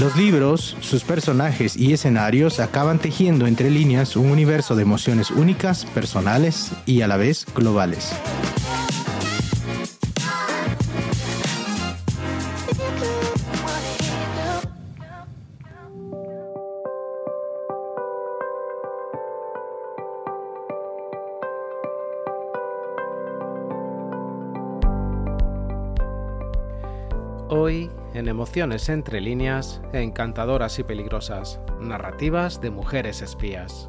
Los libros, sus personajes y escenarios acaban tejiendo entre líneas un universo de emociones únicas, personales y a la vez globales. Emociones entre líneas, encantadoras y peligrosas, narrativas de mujeres espías.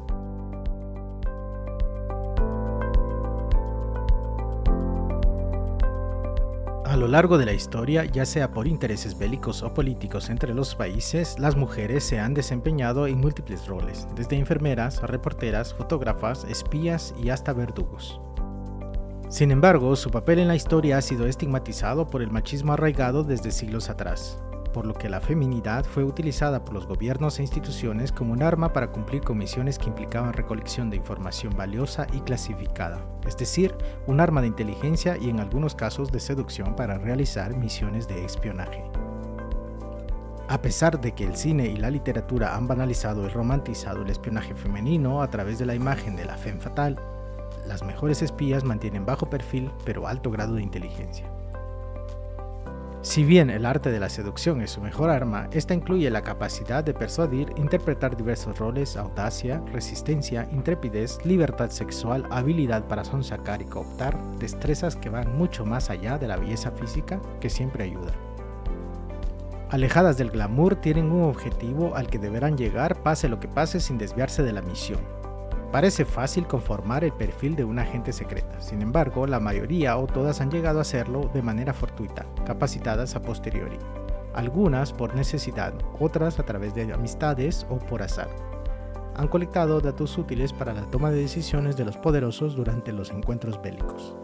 A lo largo de la historia, ya sea por intereses bélicos o políticos entre los países, las mujeres se han desempeñado en múltiples roles, desde enfermeras, reporteras, fotógrafas, espías y hasta verdugos. Sin embargo, su papel en la historia ha sido estigmatizado por el machismo arraigado desde siglos atrás, por lo que la feminidad fue utilizada por los gobiernos e instituciones como un arma para cumplir con misiones que implicaban recolección de información valiosa y clasificada, es decir, un arma de inteligencia y en algunos casos de seducción para realizar misiones de espionaje. A pesar de que el cine y la literatura han banalizado y romantizado el espionaje femenino a través de la imagen de la femme fatal, las mejores espías mantienen bajo perfil pero alto grado de inteligencia. Si bien el arte de la seducción es su mejor arma, esta incluye la capacidad de persuadir, interpretar diversos roles, audacia, resistencia, intrepidez, libertad sexual, habilidad para sonsacar y cooptar, destrezas que van mucho más allá de la belleza física que siempre ayuda. Alejadas del glamour, tienen un objetivo al que deberán llegar pase lo que pase sin desviarse de la misión, Parece fácil conformar el perfil de una agente secreta, sin embargo, la mayoría o todas han llegado a hacerlo de manera fortuita, capacitadas a posteriori. Algunas por necesidad, otras a través de amistades o por azar. Han colectado datos útiles para la toma de decisiones de los poderosos durante los encuentros bélicos.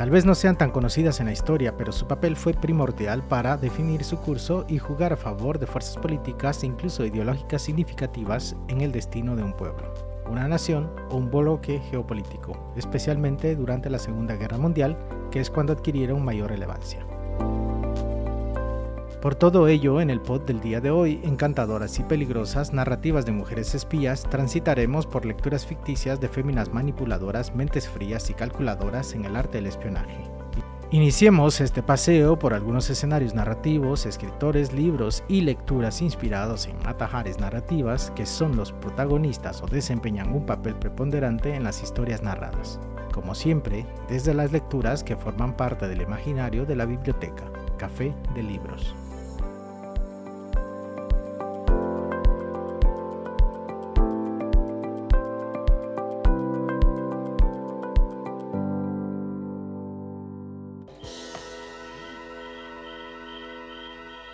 Tal vez no sean tan conocidas en la historia, pero su papel fue primordial para definir su curso y jugar a favor de fuerzas políticas e incluso ideológicas significativas en el destino de un pueblo, una nación o un bloque geopolítico, especialmente durante la Segunda Guerra Mundial, que es cuando adquirieron mayor relevancia. Por todo ello, en el pod del día de hoy, encantadoras y peligrosas narrativas de mujeres espías, transitaremos por lecturas ficticias de féminas manipuladoras, mentes frías y calculadoras en el arte del espionaje. Iniciemos este paseo por algunos escenarios narrativos, escritores, libros y lecturas inspirados en matajares narrativas que son los protagonistas o desempeñan un papel preponderante en las historias narradas. Como siempre, desde las lecturas que forman parte del imaginario de la biblioteca, Café de Libros.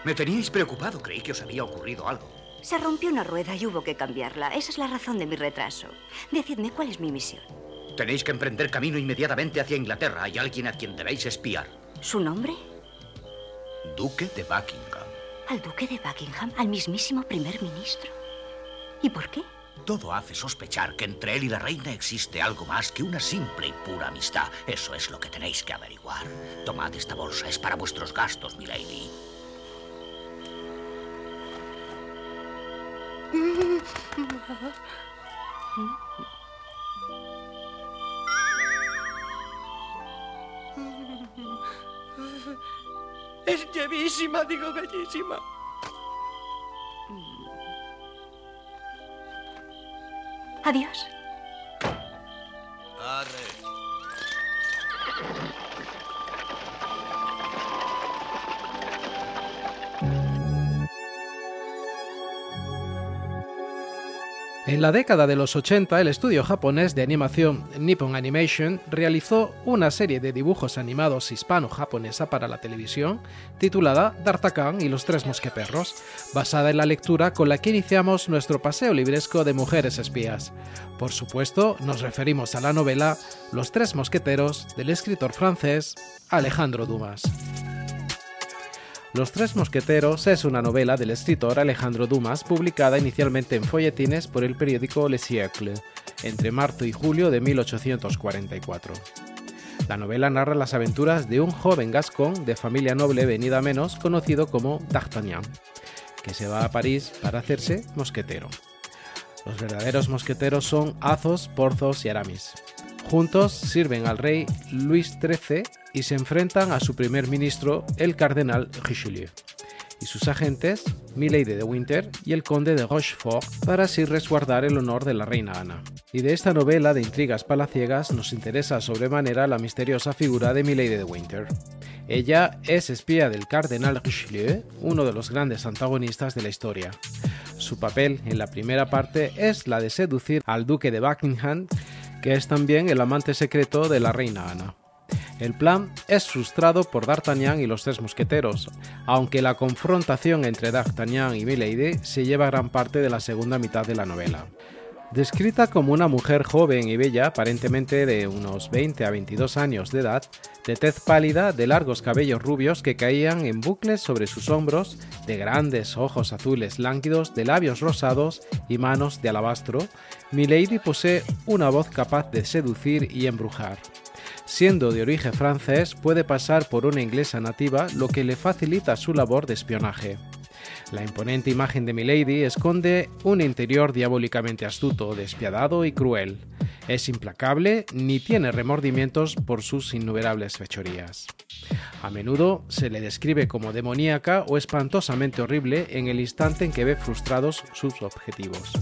Me teníais preocupado. Creí que os había ocurrido algo. Se rompió una rueda y hubo que cambiarla. Esa es la razón de mi retraso. Decidme, ¿cuál es mi misión? Tenéis que emprender camino inmediatamente hacia Inglaterra. Hay alguien a quien debéis espiar. ¿Su nombre? Duque de Buckingham. ¿Al duque de Buckingham? ¿Al mismísimo primer ministro? ¿Y por qué? Todo hace sospechar que entre él y la reina existe algo más que una simple y pura amistad. Eso es lo que tenéis que averiguar. Tomad esta bolsa. Es para vuestros gastos, milady. Es bellísima, digo bellísima. Adiós. En la década de los 80, el estudio japonés de animación Nippon Animation realizó una serie de dibujos animados hispano-japonesa para la televisión titulada D'Artagnan y los tres mosqueperros, basada en la lectura con la que iniciamos nuestro paseo libresco de mujeres espías. Por supuesto, nos referimos a la novela Los tres mosqueteros del escritor francés Alejandro Dumas. Los Tres Mosqueteros es una novela del escritor Alejandro Dumas publicada inicialmente en folletines por el periódico Le Siècle entre marzo y julio de 1844. La novela narra las aventuras de un joven gascón de familia noble venida menos conocido como D'Artagnan, que se va a París para hacerse mosquetero. Los verdaderos mosqueteros son Athos, Porthos y Aramis. Juntos sirven al rey Luis XIII y se enfrentan a su primer ministro, el cardenal Richelieu, y sus agentes, Milady de Winter y el conde de Rochefort, para así resguardar el honor de la reina Ana. Y de esta novela de intrigas palaciegas nos interesa sobremanera la misteriosa figura de Milady de Winter. Ella es espía del cardenal Richelieu, uno de los grandes antagonistas de la historia. Su papel en la primera parte es la de seducir al duque de Buckingham, que es también el amante secreto de la reina Ana. El plan es frustrado por D'Artagnan y los tres mosqueteros, aunque la confrontación entre D'Artagnan y Milady se lleva gran parte de la segunda mitad de la novela. Descrita como una mujer joven y bella, aparentemente de unos 20 a 22 años de edad, de tez pálida, de largos cabellos rubios que caían en bucles sobre sus hombros, de grandes ojos azules lánguidos, de labios rosados y manos de alabastro, Milady posee una voz capaz de seducir y embrujar. Siendo de origen francés, puede pasar por una inglesa nativa, lo que le facilita su labor de espionaje. La imponente imagen de Milady esconde un interior diabólicamente astuto, despiadado y cruel. Es implacable ni tiene remordimientos por sus innumerables fechorías. A menudo se le describe como demoníaca o espantosamente horrible en el instante en que ve frustrados sus objetivos.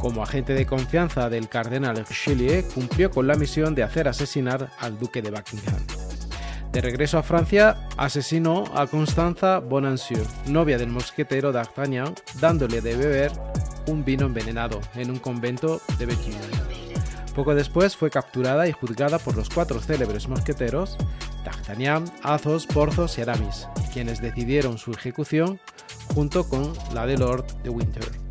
Como agente de confianza del cardenal Richelieu, cumplió con la misión de hacer asesinar al duque de Buckingham. De regreso a Francia, asesinó a Constanza Bonancieux, novia del mosquetero d'Artagnan, dándole de beber un vino envenenado en un convento de Béthune. Poco después fue capturada y juzgada por los cuatro célebres mosqueteros, D'Artagnan, Athos, Porthos y Aramis, quienes decidieron su ejecución junto con la de Lord de Winter.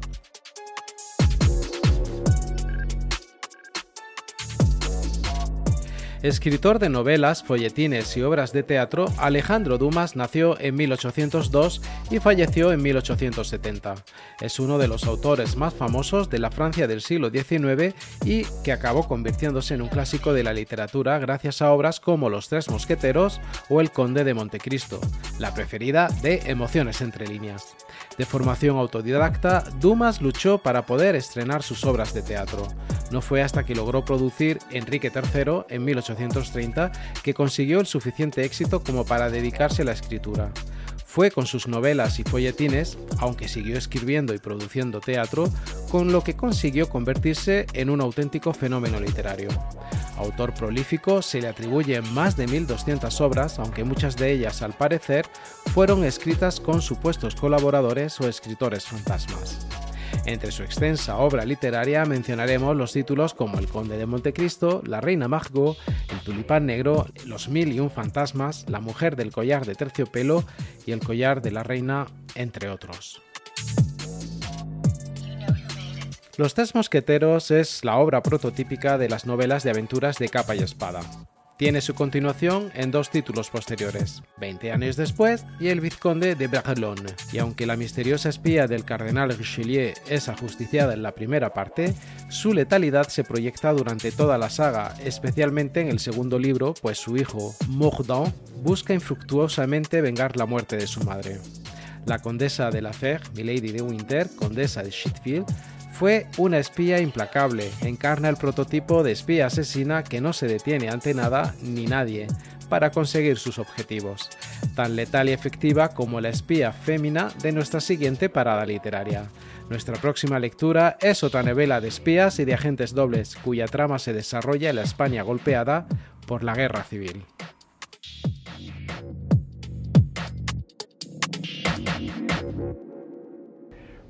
Escritor de novelas, folletines y obras de teatro, Alejandro Dumas nació en 1802 y falleció en 1870. Es uno de los autores más famosos de la Francia del siglo XIX y que acabó convirtiéndose en un clásico de la literatura gracias a obras como Los Tres Mosqueteros o El Conde de Montecristo, la preferida de Emociones entre líneas. De formación autodidacta, Dumas luchó para poder estrenar sus obras de teatro. No fue hasta que logró producir Enrique III en 1830 que consiguió el suficiente éxito como para dedicarse a la escritura. Fue con sus novelas y folletines, aunque siguió escribiendo y produciendo teatro, con lo que consiguió convertirse en un auténtico fenómeno literario. Autor prolífico, se le atribuyen más de 1.200 obras, aunque muchas de ellas, al parecer, fueron escritas con supuestos colaboradores o escritores fantasmas. Entre su extensa obra literaria mencionaremos los títulos como El Conde de Montecristo, La Reina Margot, El Tulipán Negro, Los Mil y un Fantasmas, La Mujer del Collar de Terciopelo y El Collar de la Reina, entre otros. Los Tres Mosqueteros es la obra prototípica de las novelas de aventuras de capa y espada. Tiene su continuación en dos títulos posteriores, 20 años después y El Vizconde de Bragelonne. Y aunque la misteriosa espía del cardenal Richelieu es ajusticiada en la primera parte, su letalidad se proyecta durante toda la saga, especialmente en el segundo libro, pues su hijo, Mordaunt, busca infructuosamente vengar la muerte de su madre. La condesa de la Fer, Milady de Winter, condesa de Shitfield, fue una espía implacable, encarna el prototipo de espía asesina que no se detiene ante nada ni nadie para conseguir sus objetivos, tan letal y efectiva como la espía fémina de nuestra siguiente parada literaria. Nuestra próxima lectura es otra novela de espías y de agentes dobles, cuya trama se desarrolla en la España golpeada por la guerra civil.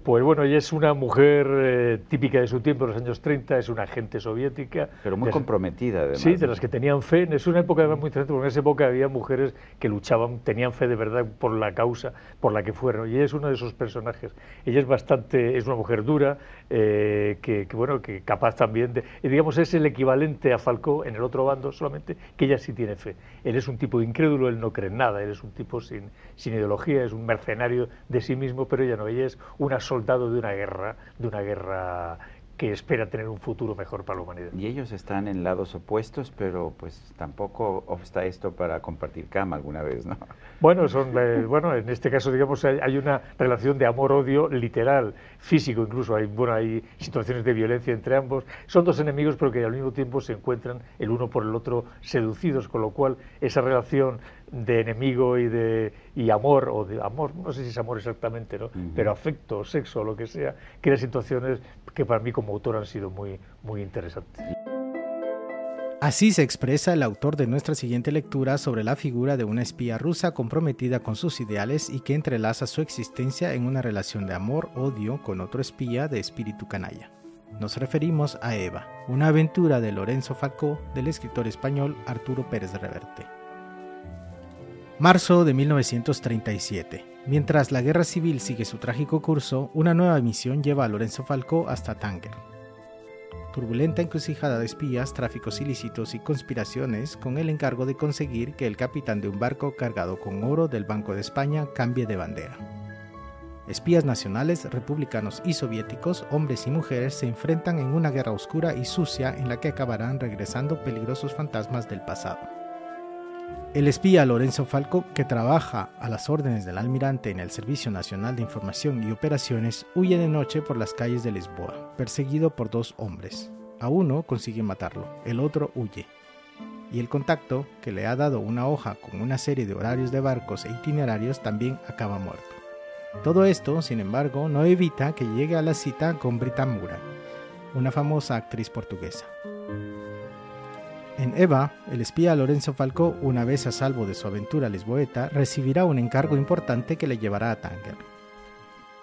Pues bueno, ella es una mujer eh, típica de su tiempo, de los años 30, es una agente soviética. Pero muy comprometida, además. Sí, de las que tenían fe. Es una época además muy interesante, porque en esa época había mujeres que luchaban, tenían fe de verdad por la causa por la que fueron. Y ella es uno de esos personajes. Ella es bastante, es una mujer dura, eh, que, bueno, que capaz también de, digamos, es el equivalente a Falcó en el otro bando, solamente que ella sí tiene fe. Él es un tipo incrédulo, él no cree en nada, él es un tipo sin, sin ideología, es un mercenario de sí mismo, pero ella no, ella es una soldado de una guerra, de una guerra que espera tener un futuro mejor para la humanidad. Y ellos están en lados opuestos, pero pues tampoco está esto para compartir cama alguna vez, ¿no? Bueno, son, eh, bueno en este caso, digamos, hay, una relación de amor-odio literal, físico incluso, hay, bueno, hay situaciones de violencia entre ambos. Son dos enemigos, pero que al mismo tiempo se encuentran el uno por el otro seducidos, con lo cual esa relación de enemigo y de y amor o de amor no sé si es amor exactamente no pero afecto sexo lo que sea crea situaciones que para mí como autor han sido muy muy interesantes Así se expresa el autor de nuestra siguiente lectura sobre la figura de una espía rusa comprometida con sus ideales y que entrelaza su existencia en una relación de amor-odio con otro espía de espíritu canalla. Nos referimos a Eva, una aventura de Lorenzo Falcó del escritor español Arturo Pérez Reverte. Marzo de 1937. Mientras la guerra civil sigue su trágico curso, una nueva misión lleva a Lorenzo Falcó hasta Tánger. Turbulenta encrucijada de espías, tráficos ilícitos y conspiraciones con el encargo de conseguir que el capitán de un barco cargado con oro del Banco de España cambie de bandera. Espías nacionales, republicanos y soviéticos, hombres y mujeres, se enfrentan en una guerra oscura y sucia en la que acabarán regresando peligrosos fantasmas del pasado. El espía Lorenzo Falco, que trabaja a las órdenes del almirante en el Servicio Nacional de Información y Operaciones, huye de noche por las calles de Lisboa, perseguido por dos hombres. A uno consigue matarlo, el otro huye. Y el contacto, que le ha dado una hoja con una serie de horarios de barcos e itinerarios, también acaba muerto. Todo esto, sin embargo, no evita que llegue a la cita con Brita Mura, una famosa actriz portuguesa. En Eva, el espía Lorenzo Falcó, una vez a salvo de su aventura lisboeta, recibirá un encargo importante que le llevará a Tánger.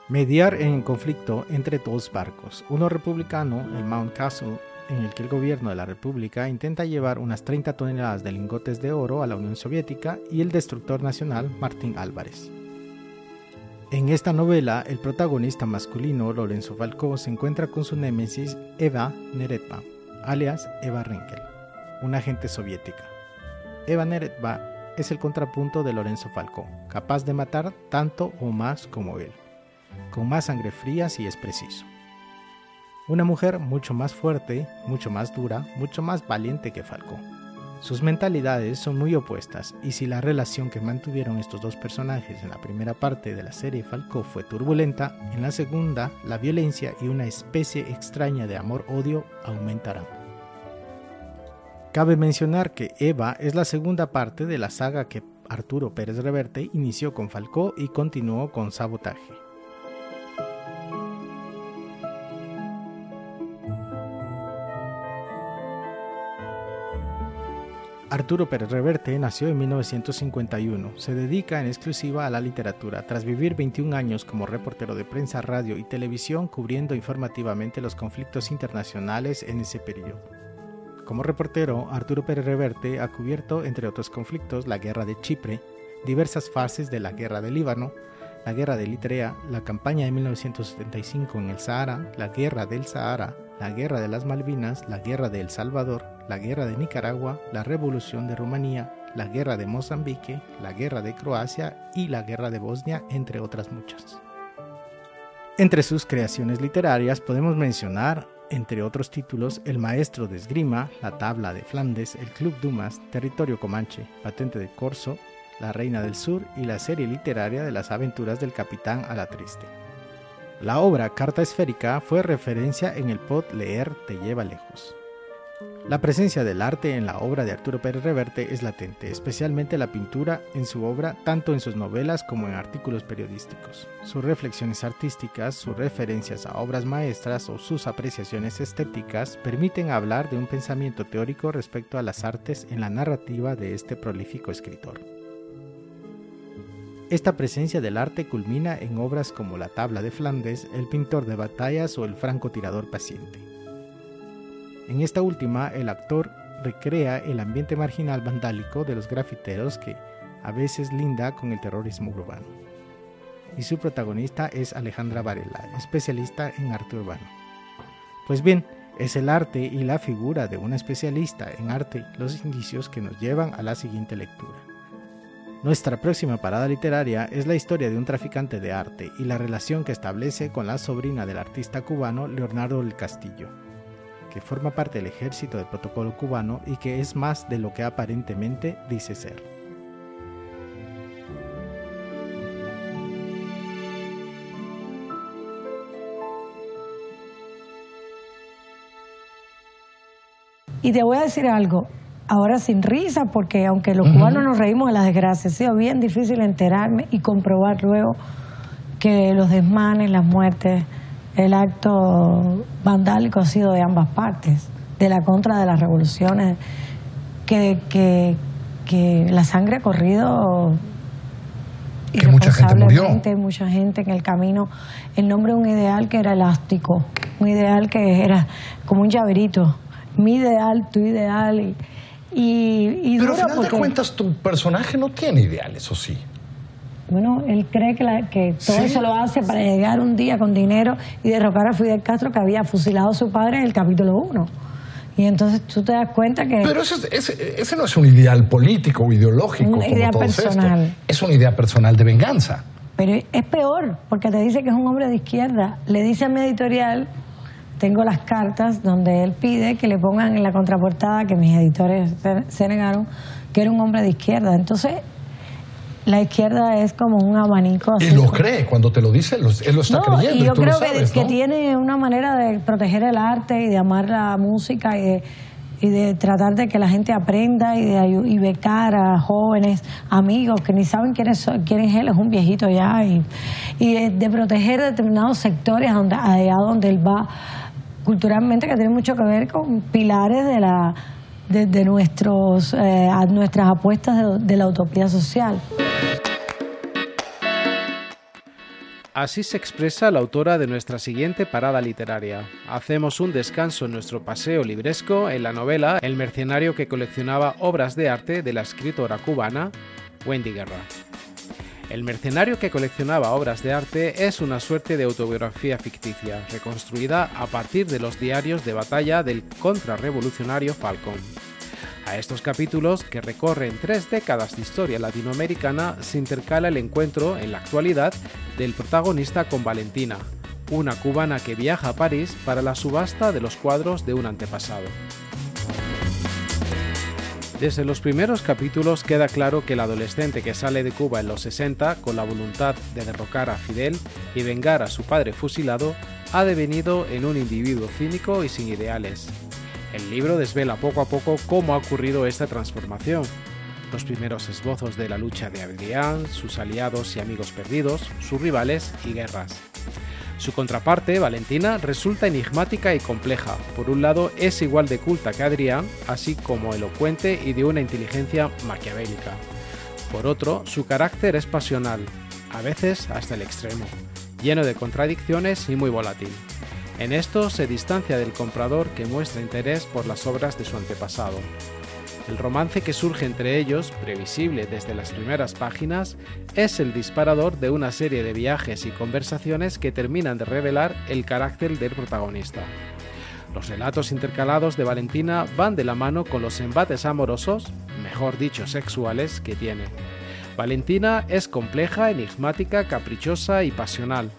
Mediar en el conflicto entre dos barcos, uno republicano, el Mount Castle, en el que el gobierno de la República intenta llevar unas 30 toneladas de lingotes de oro a la Unión Soviética, y el destructor nacional Martín Álvarez. En esta novela, el protagonista masculino, Lorenzo Falcó, se encuentra con su némesis Eva Neretva, alias Eva Rinkel una agente soviética. Eva Neretva es el contrapunto de Lorenzo Falcó, capaz de matar tanto o más como él, con más sangre fría si es preciso. Una mujer mucho más fuerte, mucho más dura, mucho más valiente que Falcó. Sus mentalidades son muy opuestas y si la relación que mantuvieron estos dos personajes en la primera parte de la serie Falcó fue turbulenta, en la segunda la violencia y una especie extraña de amor-odio aumentarán. Cabe mencionar que Eva es la segunda parte de la saga que Arturo Pérez Reverte inició con Falcó y continuó con Sabotaje. Arturo Pérez Reverte nació en 1951. Se dedica en exclusiva a la literatura, tras vivir 21 años como reportero de prensa, radio y televisión, cubriendo informativamente los conflictos internacionales en ese periodo. Como reportero, Arturo Pérez Reverte ha cubierto, entre otros conflictos, la guerra de Chipre, diversas fases de la guerra del Líbano, la guerra de Eritrea, la campaña de 1975 en el Sahara, la guerra del Sahara, la guerra de las Malvinas, la guerra de El Salvador, la guerra de Nicaragua, la revolución de Rumanía, la guerra de Mozambique, la guerra de Croacia y la guerra de Bosnia, entre otras muchas. Entre sus creaciones literarias podemos mencionar entre otros títulos, El Maestro de Esgrima, La Tabla de Flandes, El Club Dumas, Territorio Comanche, Patente de Corso, La Reina del Sur y la serie literaria de las aventuras del Capitán a la Triste. La obra Carta Esférica fue referencia en el pod Leer te lleva lejos. La presencia del arte en la obra de Arturo Pérez Reverte es latente, especialmente la pintura en su obra, tanto en sus novelas como en artículos periodísticos. Sus reflexiones artísticas, sus referencias a obras maestras o sus apreciaciones estéticas permiten hablar de un pensamiento teórico respecto a las artes en la narrativa de este prolífico escritor. Esta presencia del arte culmina en obras como La tabla de Flandes, El pintor de batallas o El francotirador paciente. En esta última, el actor recrea el ambiente marginal vandálico de los grafiteros que a veces linda con el terrorismo urbano. Y su protagonista es Alejandra Varela, especialista en arte urbano. Pues bien, es el arte y la figura de una especialista en arte los indicios que nos llevan a la siguiente lectura. Nuestra próxima parada literaria es la historia de un traficante de arte y la relación que establece con la sobrina del artista cubano Leonardo del Castillo, que forma parte del ejército del protocolo cubano y que es más de lo que aparentemente dice ser. Y te voy a decir algo, ahora sin risa, porque aunque los cubanos nos reímos de las desgracias, ha sido bien difícil enterarme y comprobar luego que los desmanes, las muertes, el acto vandálico ha sido de ambas partes, de la contra de las revoluciones, que, que, que la sangre ha corrido que mucha gente murió. mucha gente en el camino, en nombre de un ideal que era elástico, un ideal que era como un llaverito, mi ideal, tu ideal, y, y, Pero al final de cuentas tu personaje no tiene ideales, ¿o sí? Bueno, él cree que, que todo eso lo hace para llegar un día con dinero y derrocar a Fidel Castro que había fusilado a su padre en el capítulo 1. Y entonces tú te das cuenta que... Pero ese, ese, no es un ideal político o ideológico. Una idea personal. Es una idea personal de venganza. Pero es peor, porque te dice que es un hombre de izquierda. Le dice a mi editorial, tengo las cartas donde él pide que le pongan en la contraportada, que mis editores se negaron, que era un hombre de izquierda. Entonces, la izquierda es como un abanico. y lo cree, cuando te lo dice, él lo está creyendo. Y yo creo que, que, tiene una manera de proteger el arte y de amar la música y de, y de tratar de que la gente aprenda y de y becar a jóvenes, amigos que ni saben quién es, quién es él, es un viejito ya, y, y de, proteger determinados sectores donde, allá donde él va culturalmente, que tiene mucho que ver con pilares de la de, nuestros, eh, nuestras apuestas de la utopía social. Así se expresa la autora de nuestra siguiente parada literaria. Hacemos un descanso en nuestro paseo libresco en la novela El mercenario que coleccionaba obras de arte de la escritora cubana Wendy Guerra. El mercenario que coleccionaba obras de arte es una suerte de autobiografía ficticia, reconstruida a partir de los diarios de batalla del contrarrevolucionario Falcón. A estos capítulos, que recorren tres décadas de historia latinoamericana, se intercala el encuentro, en la actualidad, del protagonista con Valentina, una cubana que viaja a París para la subasta de los cuadros de un antepasado. Desde los primeros capítulos queda claro que el adolescente que sale de Cuba en los 60 con la voluntad de derrocar a Fidel y vengar a su padre fusilado, ha devenido en un individuo cínico y sin ideales, el libro desvela poco a poco cómo ha ocurrido esta transformación. Los primeros esbozos de la lucha de Adrián, sus aliados y amigos perdidos, sus rivales y guerras. Su contraparte, Valentina, resulta enigmática y compleja. Por un lado, es igual de culta que Adrián, así como elocuente y de una inteligencia maquiavélica. Por otro, su carácter es pasional, a veces hasta el extremo, lleno de contradicciones y muy volátil. En esto se distancia del comprador que muestra interés por las obras de su antepasado. El romance que surge entre ellos, previsible desde las primeras páginas, es el disparador de una serie de viajes y conversaciones que terminan de revelar el carácter del protagonista. Los relatos intercalados de Valentina van de la mano con los embates amorosos, mejor dicho sexuales, que tiene. Valentina es compleja, enigmática, caprichosa y pasional,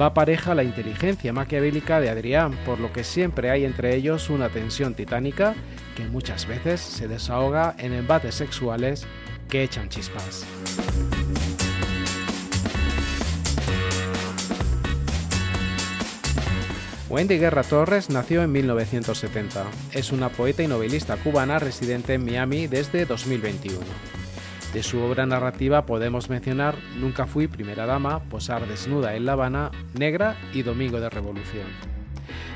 va pareja la inteligencia maquiavélica de Adrián, por lo que siempre hay entre ellos una tensión titánica que muchas veces se desahoga en embates sexuales que echan chispas. Wendy Guerra Torres nació en 1970. Es una poeta y novelista cubana residente en Miami desde 2021. De su obra narrativa podemos mencionar Nunca fui primera dama, Posar desnuda en La Habana, Negra y Domingo de Revolución.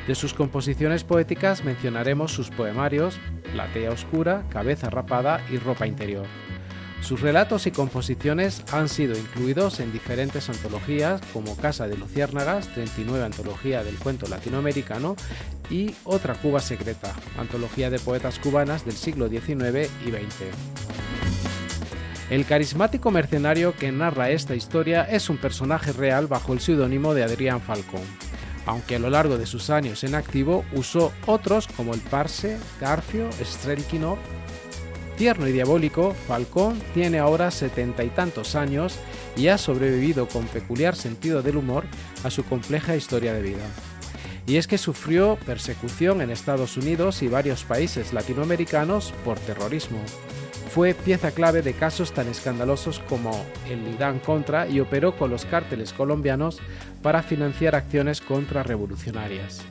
De sus composiciones poéticas mencionaremos sus poemarios Platea Oscura, Cabeza Rapada y Ropa Interior. Sus relatos y composiciones han sido incluidos en diferentes antologías como Casa de Luciérnagas, 39 Antología del Cuento Latinoamericano y Otra Cuba Secreta, Antología de Poetas Cubanas del siglo XIX y XX. El carismático mercenario que narra esta historia es un personaje real bajo el seudónimo de Adrián Falcón, aunque a lo largo de sus años en activo usó otros como el Parse, Garfio, Strelkinov Tierno y diabólico, Falcón tiene ahora setenta y tantos años y ha sobrevivido con peculiar sentido del humor a su compleja historia de vida. Y es que sufrió persecución en Estados Unidos y varios países latinoamericanos por terrorismo. Fue pieza clave de casos tan escandalosos como el Irán Contra y operó con los cárteles colombianos para financiar acciones contrarrevolucionarias.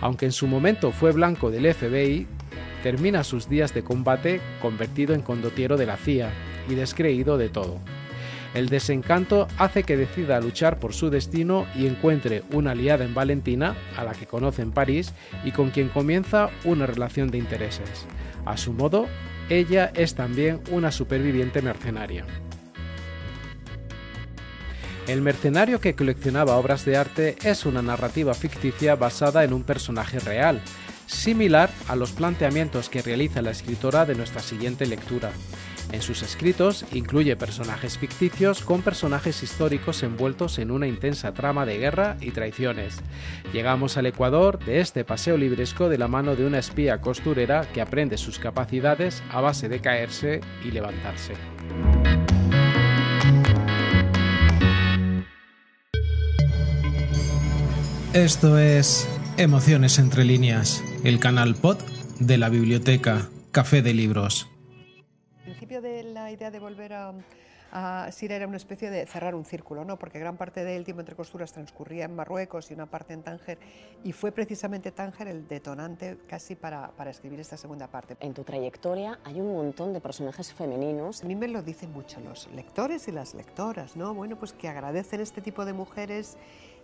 Aunque en su momento fue blanco del FBI, termina sus días de combate convertido en condotiero de la CIA y descreído de todo. El desencanto hace que decida luchar por su destino y encuentre una aliada en Valentina, a la que conoce en París y con quien comienza una relación de intereses. A su modo, ella es también una superviviente mercenaria. El mercenario que coleccionaba obras de arte es una narrativa ficticia basada en un personaje real, similar a los planteamientos que realiza la escritora de nuestra siguiente lectura. En sus escritos incluye personajes ficticios con personajes históricos envueltos en una intensa trama de guerra y traiciones. Llegamos al Ecuador de este paseo libresco de la mano de una espía costurera que aprende sus capacidades a base de caerse y levantarse. Esto es Emociones entre líneas, el canal pod de la biblioteca Café de Libros. Principio de la idea de volver a, a Siria era una especie de cerrar un círculo, ¿no? porque gran parte del tiempo entre costuras transcurría en Marruecos y una parte en Tánger, y fue precisamente Tánger el detonante casi para, para escribir esta segunda parte. En tu trayectoria hay un montón de personajes femeninos. A mí me lo dicen mucho los lectores y las lectoras, ¿no? Bueno, pues que agradecen este tipo de mujeres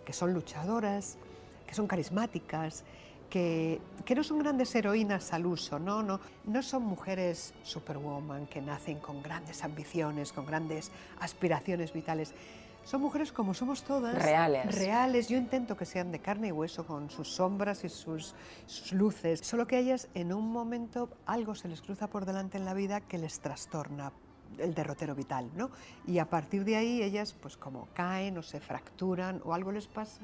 que son luchadoras, que son carismáticas, que, que, no son grandes heroínas al uso, ¿no? No, no son mujeres superwoman que nacen con grandes ambiciones, con grandes aspiraciones vitales. Son mujeres como somos todas. Reales. Reales. Yo intento que sean de carne y hueso, con sus sombras y sus, sus luces. Solo que a ellas en un momento algo se les cruza por delante en la vida que les trastorna el derrotero vital, ¿no? Y a partir de ahí ellas pues como caen o se fracturan o algo les pasa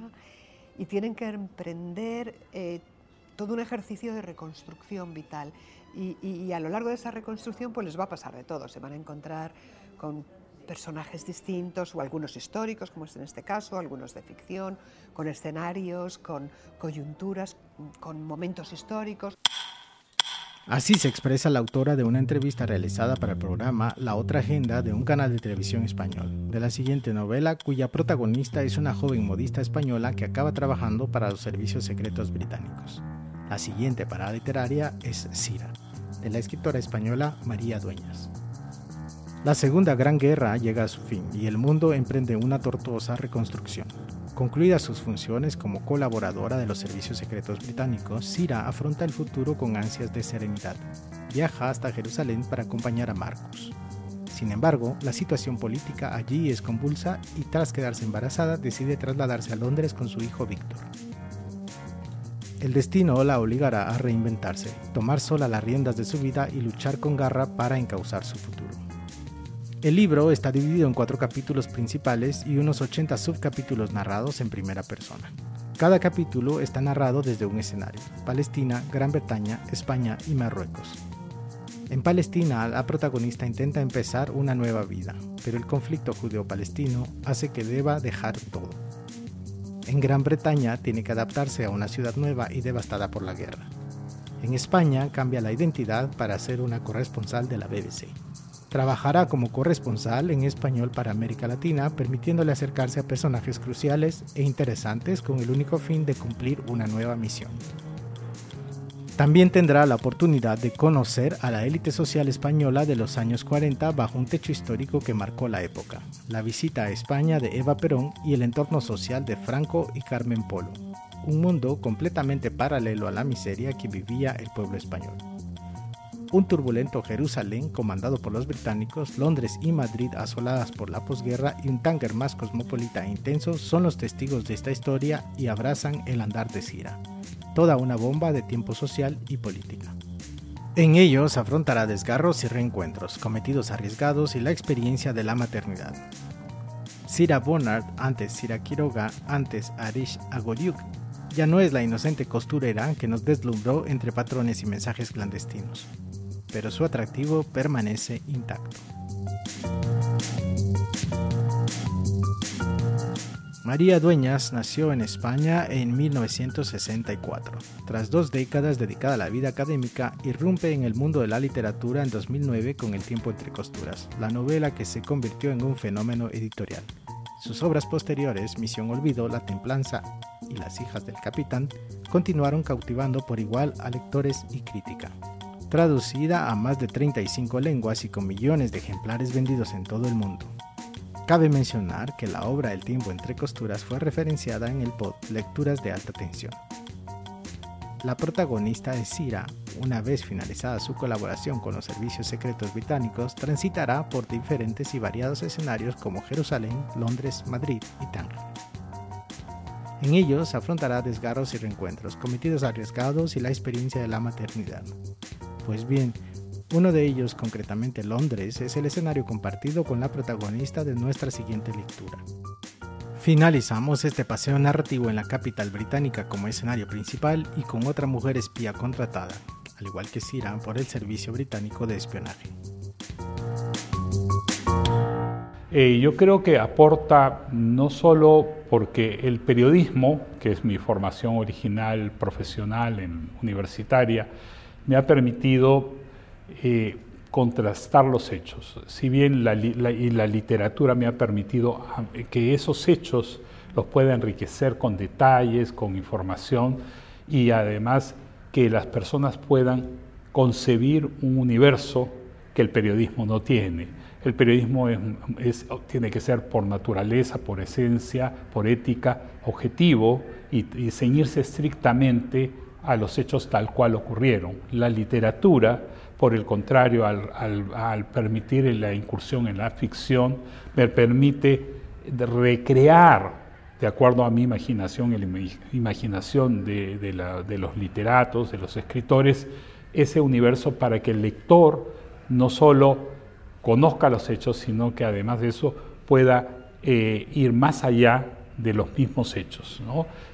y tienen que emprender eh, todo un ejercicio de reconstrucción vital. Y, a lo largo de esa reconstrucción pues les va a pasar de todo, se van a encontrar con personajes distintos o algunos históricos, como es en este caso, algunos de ficción, con escenarios, con coyunturas, con momentos históricos. Así se expresa la autora de una entrevista realizada para el programa La Otra Agenda de un canal de televisión español, de la siguiente novela cuya protagonista es una joven modista española que acaba trabajando para los servicios secretos británicos. La siguiente parada literaria es Sira, de la escritora española María Dueñas. La Segunda Gran Guerra llega a su fin y el mundo emprende una tortuosa reconstrucción. Concluidas sus funciones como colaboradora de los servicios secretos británicos, Sira afronta el futuro con ansias de serenidad. Viaja hasta Jerusalén para acompañar a Marcus. Sin embargo, la situación política allí es convulsa y tras quedarse embarazada decide trasladarse a Londres con su hijo Víctor. El destino la obligará a reinventarse, tomar sola las riendas de su vida y luchar con garra para encauzar su futuro. El libro está dividido en cuatro capítulos principales y unos 80 subcapítulos narrados en primera persona. Cada capítulo está narrado desde un escenario, Palestina, Gran Bretaña, España y Marruecos. En Palestina, la protagonista intenta empezar una nueva vida, pero el conflicto judeo-palestino hace que deba dejar todo. En Gran Bretaña tiene que adaptarse a una ciudad nueva y devastada por la guerra. En España cambia la identidad para ser una corresponsal de la BBC. Trabajará como corresponsal en español para América Latina, permitiéndole acercarse a personajes cruciales e interesantes con el único fin de cumplir una nueva misión. También tendrá la oportunidad de conocer a la élite social española de los años 40 bajo un techo histórico que marcó la época, la visita a España de Eva Perón y el entorno social de Franco y Carmen Polo, un mundo completamente paralelo a la miseria que vivía el pueblo español. un turbulento Jerusalén comandado por los británicos, Londres y Madrid asoladas por la posguerra y un tanker más cosmopolita e intenso son los testigos de esta historia y abrazan el andar de Sira. Toda una bomba de tiempo social y política. En ellos afrontará desgarros y reencuentros, cometidos arriesgados y la experiencia de la maternidad. Sira Bonnard, antes Sira Quiroga, antes Arish Agoryuk, ya no es la inocente costurera que nos deslumbró entre patrones y mensajes clandestinos pero su atractivo permanece intacto. María Dueñas nació en España en 1964. Tras dos décadas dedicada a la vida académica, irrumpe en el mundo de la literatura en 2009 con El tiempo entre costuras, la novela que se convirtió en un fenómeno editorial. Sus obras posteriores, Misión Olvido, La Templanza y Las hijas del capitán, continuaron cautivando por igual a lectores y crítica traducida a más de 35 lenguas y con millones de ejemplares vendidos en todo el mundo. Cabe mencionar que la obra El tiempo entre costuras fue referenciada en el pod Lecturas de alta tensión. La protagonista de Sira, una vez finalizada su colaboración con los servicios secretos británicos, transitará por diferentes y variados escenarios como Jerusalén, Londres, Madrid y Tánger. En ellos afrontará desgarros y reencuentros, cometidos arriesgados y la experiencia de la maternidad. Pues bien, uno de ellos, concretamente Londres, es el escenario compartido con la protagonista de nuestra siguiente lectura. Finalizamos este paseo narrativo en la capital británica como escenario principal y con otra mujer espía contratada, al igual que Sira, por el Servicio Británico de Espionaje. Eh, yo creo que aporta no solo porque el periodismo, que es mi formación original profesional en universitaria, me ha permitido eh, contrastar los hechos. Si bien la, y la literatura me ha permitido ah, que esos hechos los pueda enriquecer con detalles, con información y además que las personas puedan concebir un universo que el periodismo no tiene. El periodismo tiene que ser por naturaleza, por esencia, por ética, objetivo y, y ceñirse estrictamente a los hechos tal cual ocurrieron. La literatura, por el contrario, al, permitir la incursión en la ficción, me permite recrear, de acuerdo a mi imaginación la imaginación de, los literatos, de los escritores, ese universo para que el lector no solo conozca los hechos, sino que además de eso pueda eh, ir más allá de los mismos hechos.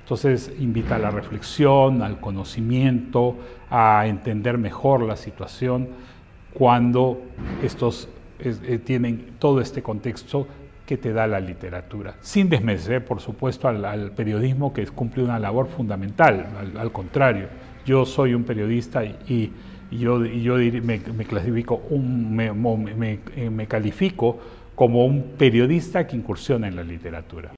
Entonces invita a la reflexión, al conocimiento, a entender mejor la situación cuando estos eh, tienen todo este contexto que te da la literatura. Sin desmerecer, por supuesto, al, periodismo que cumple una labor fundamental, al, contrario. Yo soy un periodista y, yo, me, clasifico, me califico como un periodista que incursiona en la literatura.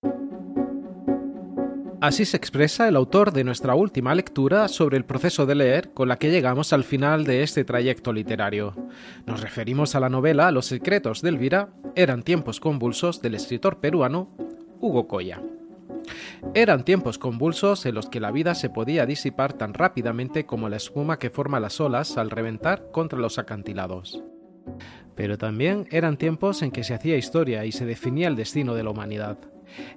Así se expresa el autor de nuestra última lectura sobre el proceso de leer con la que llegamos al final de este trayecto literario. Nos referimos a la novela Los secretos de Elvira, eran tiempos convulsos del escritor peruano Hugo Coya. Eran tiempos convulsos en los que la vida se podía disipar tan rápidamente como la espuma que forma las olas al reventar contra los acantilados. Pero también eran tiempos en que se hacía historia y se definía el destino de la humanidad.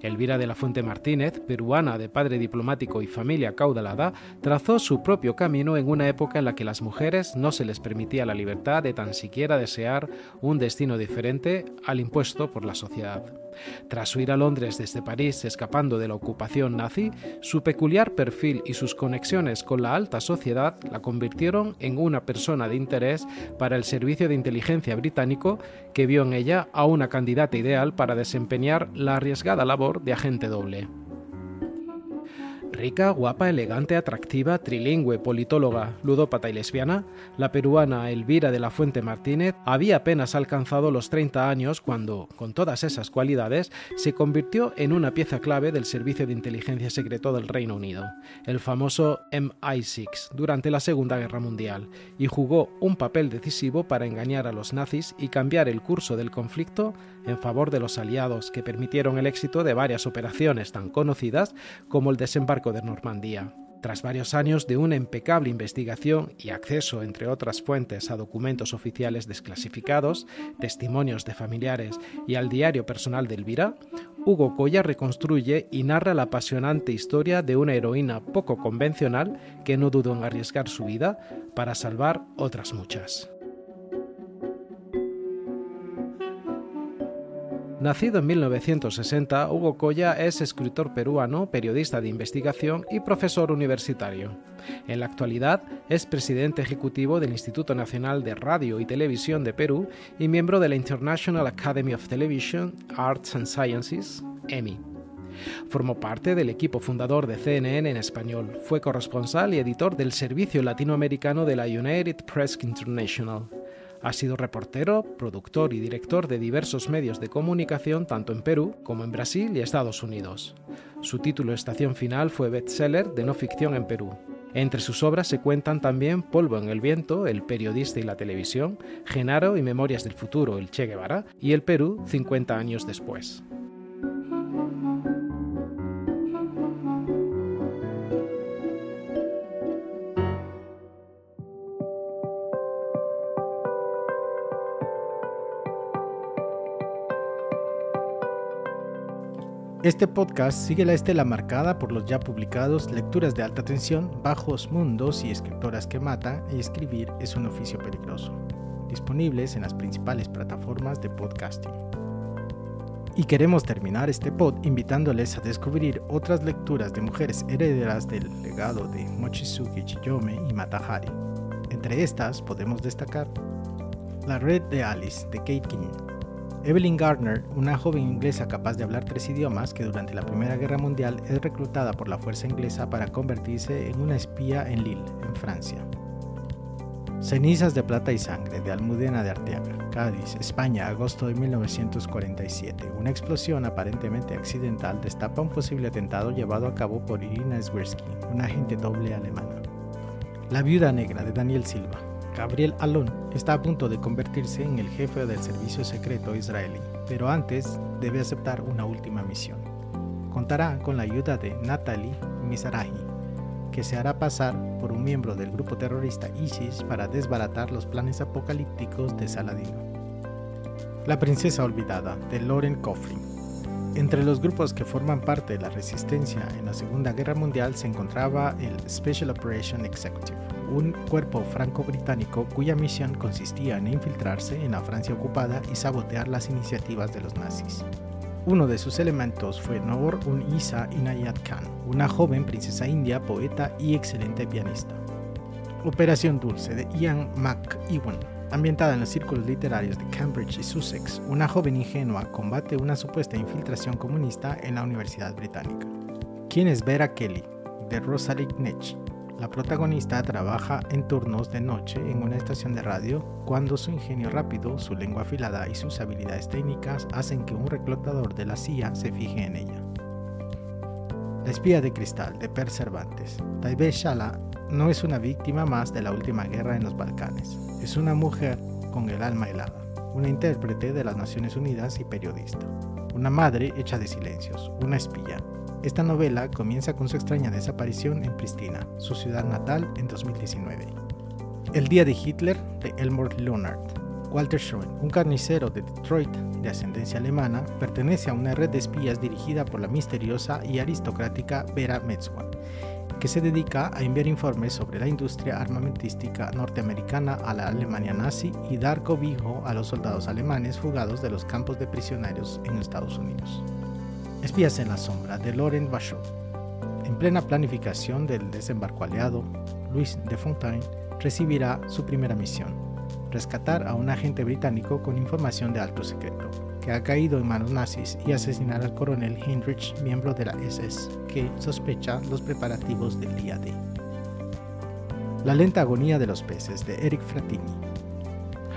Elvira de la Fuente Martínez, peruana de padre diplomático y familia caudalada, trazó su propio camino en una época en la que las mujeres no se les permitía la libertad de tan siquiera desear un destino diferente al impuesto por la sociedad. Tras huir a Londres desde París escapando de la ocupación nazi, su peculiar perfil y sus conexiones con la alta sociedad la convirtieron en una persona de interés para el servicio de inteligencia británico que vio en ella a una candidata ideal para desempeñar la arriesgada labor de agente doble. Rica, guapa, elegante, atractiva, trilingüe, politóloga, ludópata y lesbiana, la peruana Elvira de la Fuente Martínez había apenas alcanzado los 30 años cuando, con todas esas cualidades, se convirtió en una pieza clave del Servicio de Inteligencia Secreto del Reino Unido, el famoso MI6, durante la Segunda Guerra Mundial, y jugó un papel decisivo para engañar a los nazis y cambiar el curso del conflicto en favor de los aliados que permitieron el éxito de varias operaciones tan conocidas como el desembarco de Normandía. Tras varios años de una impecable investigación y acceso, entre otras fuentes, a documentos oficiales desclasificados, testimonios de familiares y al diario personal de Elvira, Hugo Coya reconstruye y narra la apasionante historia de una heroína poco convencional que no dudó en arriesgar su vida para salvar otras muchas. Nacido en 1960, Hugo Coya es escritor peruano, periodista de investigación y profesor universitario. En la actualidad es presidente ejecutivo del Instituto Nacional de Radio y Televisión de Perú y miembro de la International Academy of Television, Arts and Sciences, EMI. Formó parte del equipo fundador de CNN en español, fue corresponsal y editor del Servicio Latinoamericano de la United Press International. Ha sido reportero, productor y director de diversos medios de comunicación tanto en Perú como en Brasil y Estados Unidos. Su título Estación Final fue bestseller de no ficción en Perú. Entre sus obras se cuentan también Polvo en el viento, El periodista y la televisión, Genaro y Memorias del futuro, El Che Guevara y El Perú 50 años después. Este podcast sigue la estela marcada por los ya publicados Lecturas de alta tensión, Bajos Mundos y Escritoras que Matan y Escribir es un oficio peligroso, disponibles en las principales plataformas de podcasting. Y queremos terminar este pod invitándoles a descubrir otras lecturas de mujeres herederas del legado de Mochizuki Chiyome y Matahari. Entre estas podemos destacar La Red de Alice de Kate King, Evelyn Gardner, una joven inglesa capaz de hablar tres idiomas que durante la Primera Guerra Mundial es reclutada por la fuerza inglesa para convertirse en una espía en Lille, en Francia. Cenizas de plata y sangre de Almudena de Arteaga, Cádiz, España, agosto de 1947. Una explosión aparentemente accidental destapa un posible atentado llevado a cabo por Irina Swirsky, una agente doble alemana. La viuda negra de Daniel Silva, Gabriel Alon está a punto de convertirse en el jefe del servicio secreto israelí, pero antes debe aceptar una última misión. Contará con la ayuda de Natalie Mizrahi, que se hará pasar por un miembro del grupo terrorista ISIS para desbaratar los planes apocalípticos de Saladino. La princesa olvidada de Lauren Coughlin. Entre los grupos que forman parte de la resistencia en la Segunda Guerra Mundial se encontraba el Special Operation Executive un cuerpo franco-británico cuya misión consistía en infiltrarse en la Francia ocupada y sabotear las iniciativas de los nazis. Uno de sus elementos fue Noor un Isa Inayat Khan, una joven princesa india, poeta y excelente pianista. Operación Dulce de Ian McEwan, ambientada en los círculos literarios de Cambridge y Sussex, una joven ingenua combate una supuesta infiltración comunista en la Universidad Británica. ¿Quién es Vera Kelly? de Rosalind Nech, la protagonista trabaja en turnos de noche en una estación de radio cuando su ingenio rápido, su lengua afilada y sus habilidades técnicas hacen que un reclutador de la CIA se fije en ella. La espía de cristal de Per Cervantes. Taibe Shala no es una víctima más de la última guerra en los Balcanes. Es una mujer con el alma helada, una intérprete de las Naciones Unidas y periodista, una madre hecha de silencios, una espía, esta novela comienza con su extraña desaparición en Pristina, su ciudad natal, en 2019. El día de Hitler, de Elmore Leonard. Walter Schoen, un carnicero de Detroit de ascendencia alemana, pertenece a una red de espías dirigida por la misteriosa y aristocrática Vera Metzwan, que se dedica a enviar informes sobre la industria armamentística norteamericana a la Alemania nazi y dar cobijo a los soldados alemanes fugados de los campos de prisioneros en Estados Unidos. Espías en la sombra de Laurent Bachot. En plena planificación del desembarco aliado, Louis de Fontaine recibirá su primera misión, rescatar a un agente británico con información de alto secreto, que ha caído en manos nazis y asesinar al coronel Heinrich, miembro de la SS, que sospecha los preparativos del día D. La lenta agonía de los peces de Eric Fratini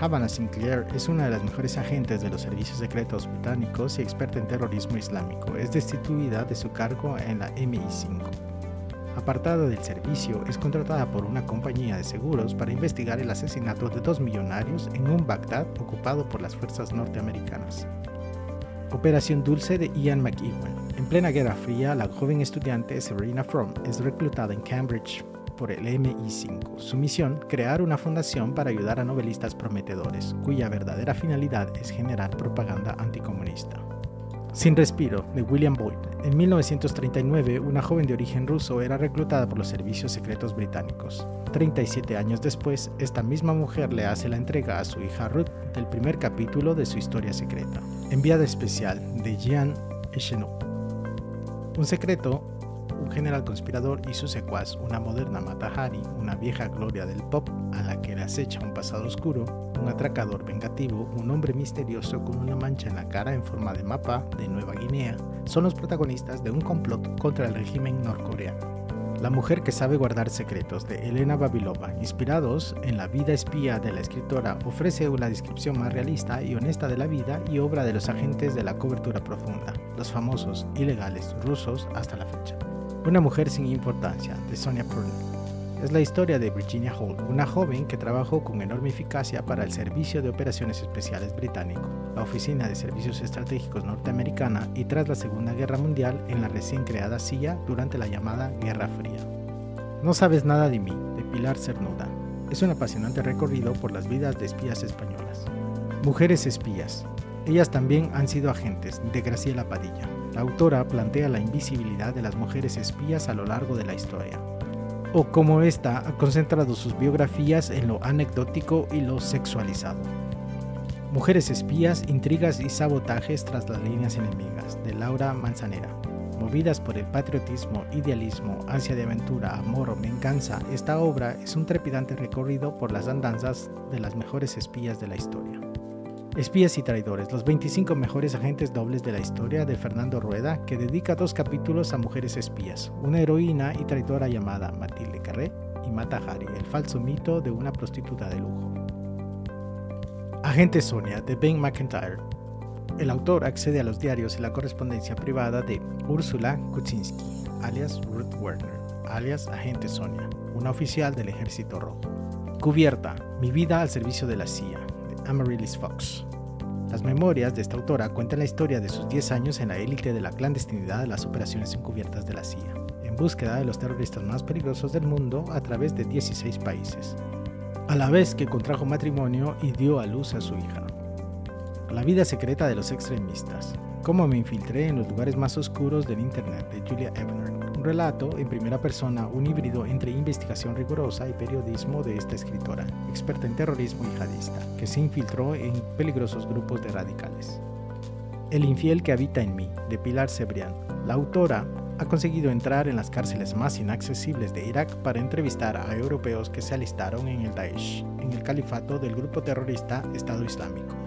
Havana Sinclair es una de las mejores agentes de los servicios secretos británicos y experta en terrorismo islámico. Es destituida de su cargo en la MI5. Apartada del servicio, es contratada por una compañía de seguros para investigar el asesinato de dos millonarios en un Bagdad ocupado por las fuerzas norteamericanas. Operación Dulce de Ian McEwan. En plena Guerra Fría, la joven estudiante Sabrina Fromm es reclutada en Cambridge por el MI5. Su misión, crear una fundación para ayudar a novelistas prometedores, cuya verdadera finalidad es generar propaganda anticomunista. Sin respiro, de William Boyd. En 1939, una joven de origen ruso era reclutada por los servicios secretos británicos. 37 años después, esta misma mujer le hace la entrega a su hija Ruth del primer capítulo de su historia secreta. Enviada especial de Jean Echenot. Un secreto un general conspirador y su secuaz, una moderna Mata Hari, una vieja gloria del pop a la que le acecha un pasado oscuro, un atracador vengativo, un hombre misterioso con una mancha en la cara en forma de mapa de Nueva Guinea, son los protagonistas de un complot contra el régimen norcoreano. La mujer que sabe guardar secretos de Elena Babilova, inspirados en la vida espía de la escritora, ofrece una descripción más realista y honesta de la vida y obra de los agentes de la cobertura profunda, los famosos ilegales rusos hasta la fecha. Una mujer sin importancia, de Sonia Purnell. Es la historia de Virginia Holt, una joven que trabajó con enorme eficacia para el Servicio de Operaciones Especiales británico, la Oficina de Servicios Estratégicos norteamericana y tras la Segunda Guerra Mundial en la recién creada CIA durante la llamada Guerra Fría. No sabes nada de mí, de Pilar Cernuda. Es un apasionante recorrido por las vidas de espías españolas. Mujeres espías. Ellas también han sido agentes, de Graciela Padilla. La autora plantea la invisibilidad de las mujeres espías a lo largo de la historia, o cómo ésta ha concentrado sus biografías en lo anecdótico y lo sexualizado. Mujeres espías, intrigas y sabotajes tras las líneas enemigas, de Laura Manzanera. Movidas por el patriotismo, idealismo, ansia de aventura, amor o venganza, esta obra es un trepidante recorrido por las andanzas de las mejores espías de la historia. Espías y traidores, los 25 mejores agentes dobles de la historia de Fernando Rueda, que dedica dos capítulos a mujeres espías, una heroína y traidora llamada Matilde Carré y Mata Hari, el falso mito de una prostituta de lujo. Agente Sonia, de Ben McIntyre. El autor accede a los diarios y la correspondencia privada de Ursula Kuczynski, alias Ruth Werner, alias Agente Sonia, una oficial del Ejército Rojo. Cubierta, mi vida al servicio de la CIA, Amaryllis Fox. Las memorias de esta autora cuentan la historia de sus 10 años en la élite de la clandestinidad de las operaciones encubiertas de la CIA, en búsqueda de los terroristas más peligrosos del mundo a través de 16 países, a la vez que contrajo matrimonio y dio a luz a su hija. La vida secreta de los extremistas. Cómo me infiltré en los lugares más oscuros del Internet de Julia Evelyn un relato en primera persona, un híbrido entre investigación rigurosa y periodismo de esta escritora, experta en terrorismo yihadista, que se infiltró en peligrosos grupos de radicales. El infiel que habita en mí, de Pilar Cebrián. La autora ha conseguido entrar en las cárceles más inaccesibles de Irak para entrevistar a europeos que se alistaron en el Daesh, en el califato del grupo terrorista Estado Islámico.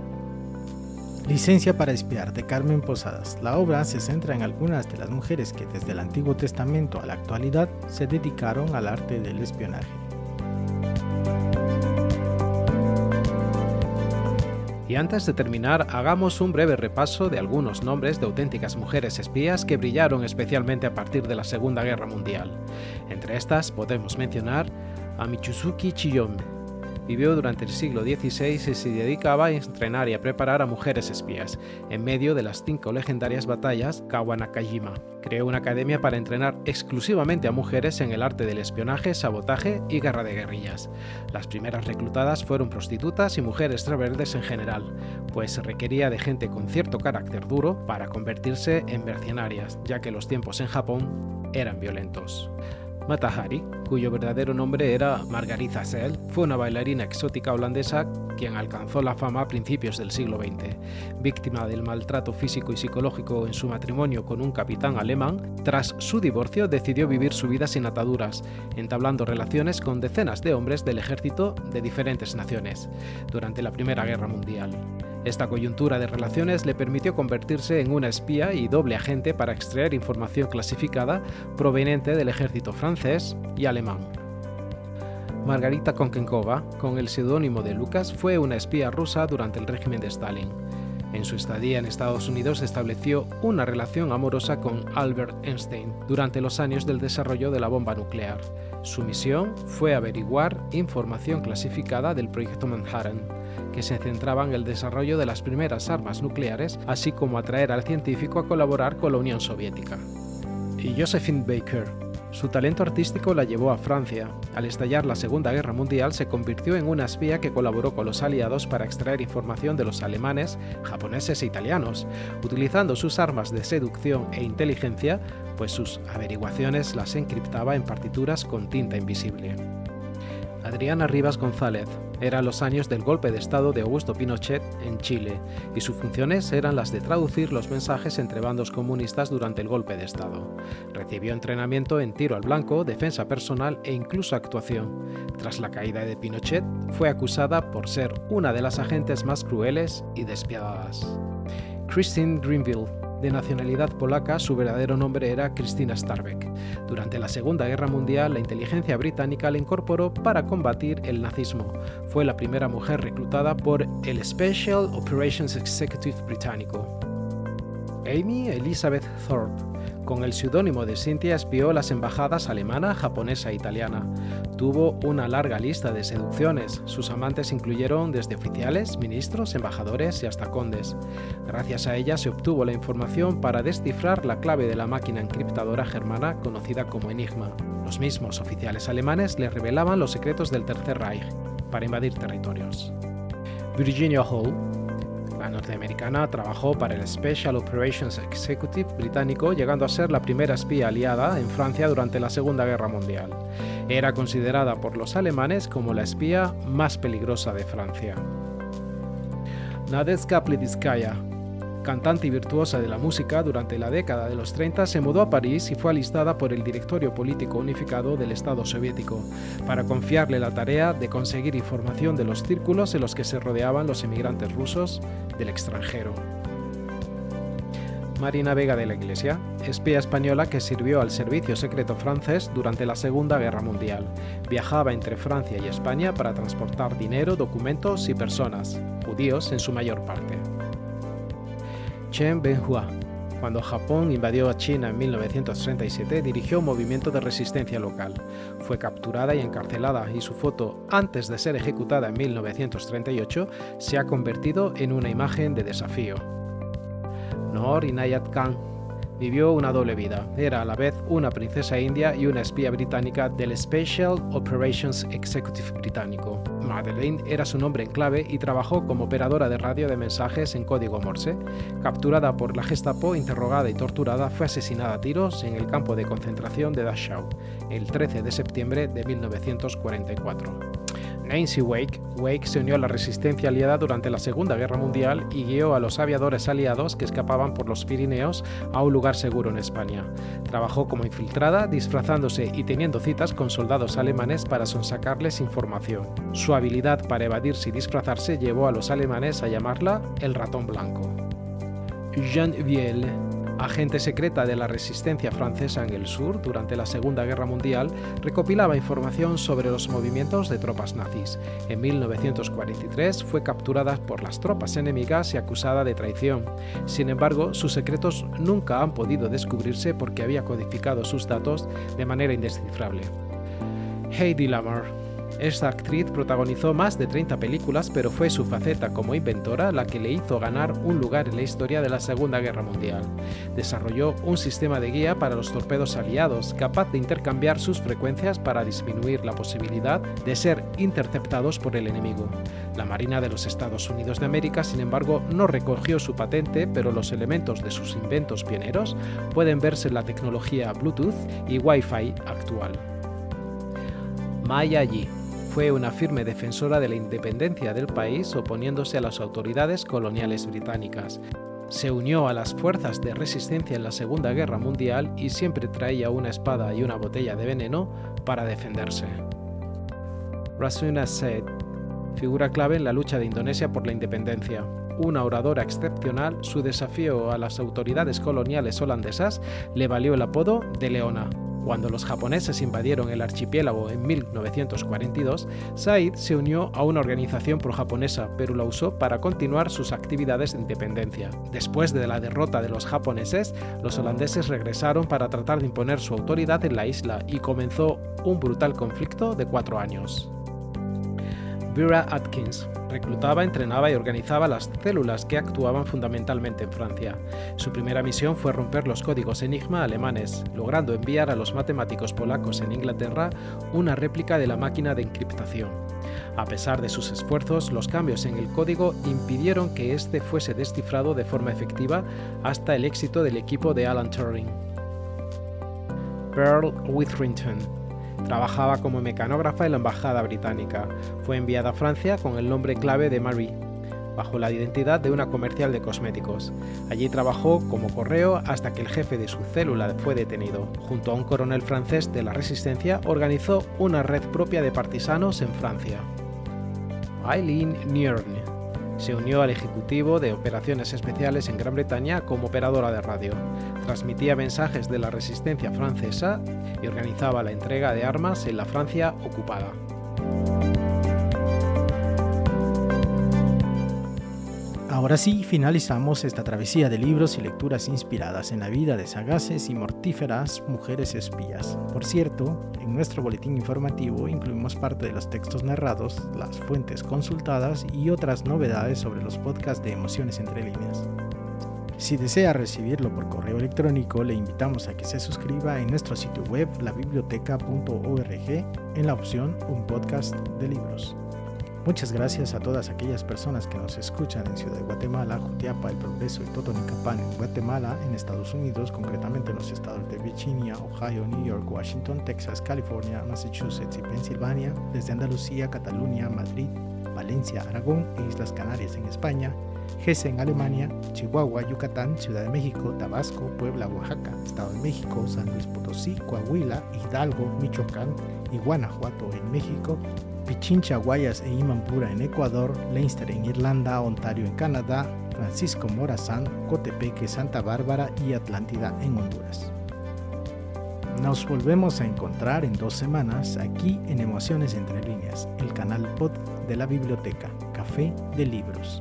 Licencia para espiar de Carmen Posadas. La obra se centra en algunas de las mujeres que desde el Antiguo Testamento a la actualidad se dedicaron al arte del espionaje. Y antes de terminar, hagamos un breve repaso de algunos nombres de auténticas mujeres espías que brillaron especialmente a partir de la Segunda Guerra Mundial. Entre estas podemos mencionar a Michuzuki Chiyome, Vivió durante el siglo XVI y se dedicaba a entrenar y a preparar a mujeres espías, en medio de las cinco legendarias batallas Kawanakajima. Creó una academia para entrenar exclusivamente a mujeres en el arte del espionaje, sabotaje y guerra de guerrillas. Las primeras reclutadas fueron prostitutas y mujeres rebeldes en general, pues requería de gente con cierto carácter duro para convertirse en mercenarias, ya que los tiempos en Japón eran violentos. Matahari, cuyo verdadero nombre era Margarita Sell, fue una bailarina exótica holandesa quien alcanzó la fama a principios del siglo XX. Víctima del maltrato físico y psicológico en su matrimonio con un capitán alemán, tras su divorcio decidió vivir su vida sin ataduras, entablando relaciones con decenas de hombres del ejército de diferentes naciones durante la Primera Guerra Mundial. Esta coyuntura de relaciones le permitió convertirse en una espía y doble agente para extraer información clasificada proveniente del ejército francés y alemán. Margarita Konkenkova, con el seudónimo de Lucas, fue una espía rusa durante el régimen de Stalin. En su estadía en Estados Unidos estableció una relación amorosa con Albert Einstein durante los años del desarrollo de la bomba nuclear. Su misión fue averiguar información clasificada del proyecto Manhattan que se centraba en el desarrollo de las primeras armas nucleares, así como atraer al científico a colaborar con la Unión Soviética. Y Josephine Baker, su talento artístico la llevó a Francia. Al estallar la Segunda Guerra Mundial se convirtió en una espía que colaboró con los aliados para extraer información de los alemanes, japoneses e italianos, utilizando sus armas de seducción e inteligencia, pues sus averiguaciones las encriptaba en partituras con tinta invisible. Adriana Rivas González. Eran los años del golpe de Estado de Augusto Pinochet en Chile, y sus funciones eran las de traducir los mensajes entre bandos comunistas durante el golpe de Estado. Recibió entrenamiento en tiro al blanco, defensa personal e incluso actuación. Tras la caída de Pinochet, fue acusada por ser una de las agentes más crueles y despiadadas. Christine Greenville de nacionalidad polaca, su verdadero nombre era Christina Starbeck. Durante la Segunda Guerra Mundial, la inteligencia británica la incorporó para combatir el nazismo. Fue la primera mujer reclutada por el Special Operations Executive británico. Amy Elizabeth Thorpe con el seudónimo de Cynthia espió las embajadas alemana, japonesa e italiana. Tuvo una larga lista de seducciones. Sus amantes incluyeron desde oficiales, ministros, embajadores y hasta condes. Gracias a ella se obtuvo la información para descifrar la clave de la máquina encriptadora germana conocida como Enigma. Los mismos oficiales alemanes le revelaban los secretos del Tercer Reich para invadir territorios. Virginia Hall norteamericana trabajó para el Special Operations Executive británico, llegando a ser la primera espía aliada en Francia durante la Segunda Guerra Mundial. Era considerada por los alemanes como la espía más peligrosa de Francia. Nadezhda Plitskaya, cantante y virtuosa de la música, durante la década de los 30 se mudó a París y fue alistada por el Directorio Político Unificado del Estado Soviético, para confiarle la tarea de conseguir información de los círculos en los que se rodeaban los emigrantes rusos del extranjero. Marina Vega de la Iglesia, espía española que sirvió al servicio secreto francés durante la Segunda Guerra Mundial. Viajaba entre Francia y España para transportar dinero, documentos y personas, judíos en su mayor parte. Chen Benhua. Cuando Japón invadió a China en 1937, dirigió un movimiento de resistencia local. Fue capturada y encarcelada y su foto, antes de ser ejecutada en 1938, se ha convertido en una imagen de desafío. Noor Inayat Khan vivió una doble vida. Era a la vez una princesa india y una espía británica del Special Operations Executive británico. Madeleine era su nombre en clave y trabajó como operadora de radio de mensajes en código Morse. Capturada por la Gestapo, interrogada y torturada, fue asesinada a tiros en el campo de concentración de Dachau el 13 de septiembre de 1944. Nancy Wake, Wake se unió a la resistencia aliada durante la Segunda Guerra Mundial y guió a los aviadores aliados que escapaban por los Pirineos a un lugar seguro en España. Trabajó como infiltrada, disfrazándose y teniendo citas con soldados alemanes para sonsacarles información. Su habilidad para evadirse y disfrazarse llevó a los alemanes a llamarla el ratón blanco. Jean Viel agente secreta de la resistencia francesa en el sur durante la Segunda Guerra Mundial, recopilaba información sobre los movimientos de tropas nazis. En 1943 fue capturada por las tropas enemigas y acusada de traición. Sin embargo, sus secretos nunca han podido descubrirse porque había codificado sus datos de manera indescifrable. Heidi Lamar esta actriz protagonizó más de 30 películas, pero fue su faceta como inventora la que le hizo ganar un lugar en la historia de la Segunda Guerra Mundial. Desarrolló un sistema de guía para los torpedos aliados, capaz de intercambiar sus frecuencias para disminuir la posibilidad de ser interceptados por el enemigo. La Marina de los Estados Unidos de América, sin embargo, no recogió su patente, pero los elementos de sus inventos pioneros pueden verse en la tecnología Bluetooth y Wi-Fi actual. Maya Yi fue una firme defensora de la independencia del país oponiéndose a las autoridades coloniales británicas. Se unió a las fuerzas de resistencia en la Segunda Guerra Mundial y siempre traía una espada y una botella de veneno para defenderse. Rasuna Said, figura clave en la lucha de Indonesia por la independencia. Una oradora excepcional, su desafío a las autoridades coloniales holandesas le valió el apodo de Leona. Cuando los japoneses invadieron el archipiélago en 1942, Said se unió a una organización pro-japonesa, pero la usó para continuar sus actividades de independencia. Después de la derrota de los japoneses, los holandeses regresaron para tratar de imponer su autoridad en la isla y comenzó un brutal conflicto de cuatro años. Vera Atkins reclutaba, entrenaba y organizaba las células que actuaban fundamentalmente en Francia. Su primera misión fue romper los códigos Enigma alemanes, logrando enviar a los matemáticos polacos en Inglaterra una réplica de la máquina de encriptación. A pesar de sus esfuerzos, los cambios en el código impidieron que éste fuese descifrado de forma efectiva hasta el éxito del equipo de Alan Turing. Pearl Witherington Trabajaba como mecanógrafa en la embajada británica. Fue enviada a Francia con el nombre clave de Marie, bajo la identidad de una comercial de cosméticos. Allí trabajó como correo hasta que el jefe de su célula fue detenido. Junto a un coronel francés de la resistencia, organizó una red propia de partisanos en Francia. Eileen Nierne se unió al Ejecutivo de Operaciones Especiales en Gran Bretaña como operadora de radio. Transmitía mensajes de la resistencia francesa y organizaba la entrega de armas en la Francia ocupada. Ahora sí, finalizamos esta travesía de libros y lecturas inspiradas en la vida de sagaces y mortíferas mujeres espías. Por cierto, en nuestro boletín informativo incluimos parte de los textos narrados, las fuentes consultadas y otras novedades sobre los podcasts de Emociones entre líneas. Si desea recibirlo por correo electrónico, le invitamos a que se suscriba en nuestro sitio web labiblioteca.org en la opción Un podcast de libros. Muchas gracias a todas aquellas personas que nos escuchan en Ciudad de Guatemala, Jutiapa, El Progreso y Totonicapán en Guatemala, en Estados Unidos, concretamente en los estados de Virginia, Ohio, New York, Washington, Texas, California, Massachusetts y Pensilvania, desde Andalucía, Cataluña, Madrid, Valencia, Aragón e Islas Canarias en España, Hesse Alemania, Chihuahua, Yucatán, Ciudad de México, Tabasco, Puebla, Oaxaca, Estado de México, San Luis Potosí, Coahuila, Hidalgo, Michoacán y Guanajuato en México, Pichincha, Guayas e Imampura en Ecuador, Leinster en Irlanda, Ontario en Canadá, Francisco Morazán, Cotepeque, Santa Bárbara y Atlántida en Honduras. Nos volvemos a encontrar en dos semanas aquí en Emociones Entre Líneas, el canal pod de la biblioteca Café de Libros.